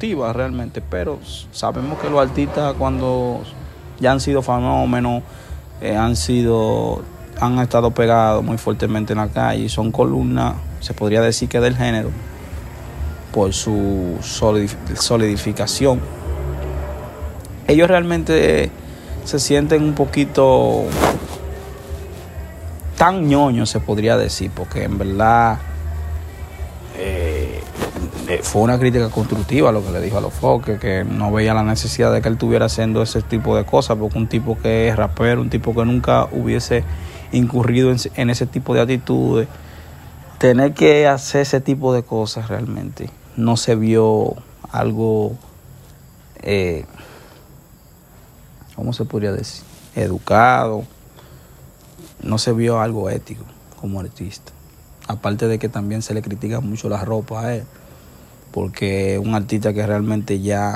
realmente, pero sabemos que los artistas cuando ya han sido fenómenos, eh, han sido han estado pegados muy fuertemente en la calle y son columnas, se podría decir que del género, por su solidificación. Ellos realmente se sienten un poquito tan ñoños, se podría decir, porque en verdad eh, fue una crítica constructiva lo que le dijo a los foques, que no veía la necesidad de que él estuviera haciendo ese tipo de cosas, porque un tipo que es rapero, un tipo que nunca hubiese incurrido en, ese tipo de actitudes, tener que hacer ese tipo de cosas realmente no se vio algo, eh, ¿cómo se podría decir? Educado, no se vio algo ético como artista. Aparte de que también se le critica mucho la ropa a él, porque un artista que realmente ya